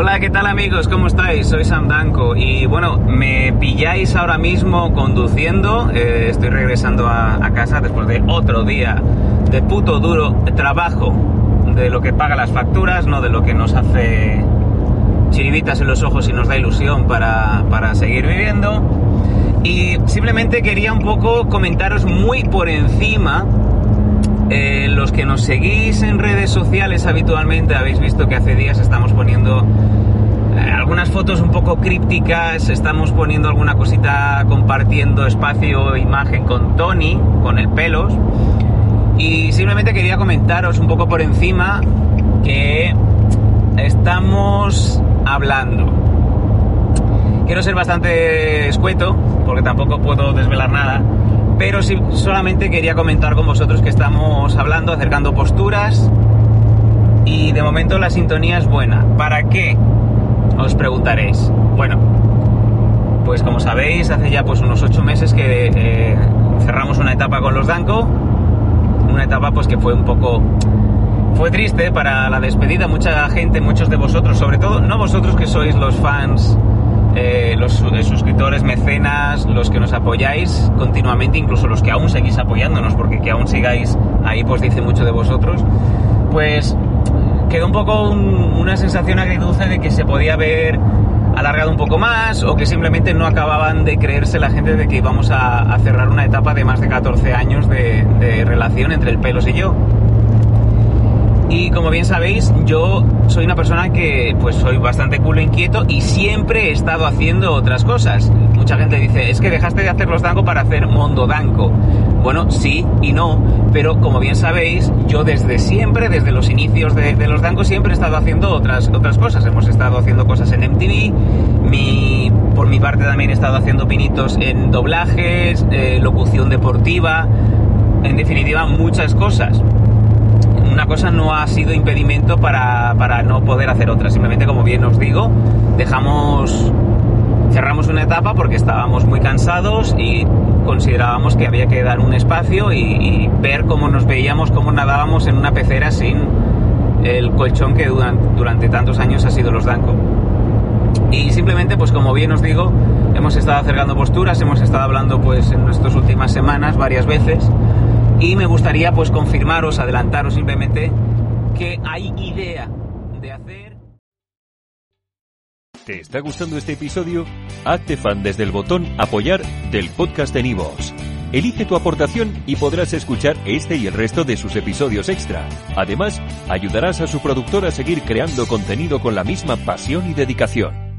Hola, ¿qué tal amigos? ¿Cómo estáis? Soy Sam Danko y bueno, me pilláis ahora mismo conduciendo. Eh, estoy regresando a, a, casa después de otro día de puto duro trabajo, de lo que paga las facturas, no de lo que nos hace chiribitas en los ojos y nos da ilusión para, para seguir viviendo. Y simplemente quería un poco comentaros muy por encima eh, los que nos seguís en redes sociales habitualmente habéis visto que hace días estamos poniendo eh, algunas fotos un poco crípticas, estamos poniendo alguna cosita compartiendo espacio, imagen con Tony, con el pelos. Y simplemente quería comentaros un poco por encima que estamos hablando. Quiero ser bastante escueto, porque tampoco puedo desvelar nada pero sí, solamente quería comentar con vosotros que estamos hablando, acercando posturas y de momento la sintonía es buena. ¿Para qué? Os preguntaréis. Bueno, pues como sabéis, hace ya pues unos ocho meses que eh, cerramos una etapa con los Danco, una etapa pues que fue un poco fue triste para la despedida. Mucha gente, muchos de vosotros, sobre todo, no vosotros que sois los fans eh, los suscriptores, mecenas, los que nos apoyáis continuamente, incluso los que aún seguís apoyándonos, porque que aún sigáis ahí, pues dice mucho de vosotros, pues quedó un poco una sensación agridulce de que se podía haber alargado un poco más o que simplemente no acababan de creerse la gente de que íbamos a, cerrar una etapa de más de 14 años de, de relación entre el pelos y yo. Y como bien sabéis, yo soy una persona que pues soy bastante culo inquieto y siempre he estado haciendo otras cosas. Mucha gente dice, es que dejaste de hacer los danco para hacer Mondo Danco. Bueno, sí y no, pero como bien sabéis, yo desde siempre, desde los inicios de, los Danco, siempre he estado haciendo otras, otras cosas. Hemos estado haciendo cosas en MTV, mi, por mi parte también he estado haciendo pinitos en doblajes, eh, locución deportiva, en definitiva muchas cosas una cosa no ha sido impedimento para, no poder hacer otra. Simplemente, como bien os digo, dejamos, cerramos una etapa porque estábamos muy cansados y considerábamos que había que dar un espacio y, ver cómo nos veíamos, cómo nadábamos en una pecera sin el colchón que durante, durante tantos años ha sido los Danco. Y simplemente, pues como bien os digo, hemos estado acercando posturas, hemos estado hablando pues en nuestras últimas semanas varias veces y me gustaría pues confirmaros, adelantaros simplemente que hay idea de hacer... ¿Te está gustando este episodio? Hazte fan desde el botón apoyar del podcast de Nivos. Elige tu aportación y podrás escuchar este y el resto de sus episodios extra. Además, ayudarás a su productor a seguir creando contenido con la misma pasión y dedicación.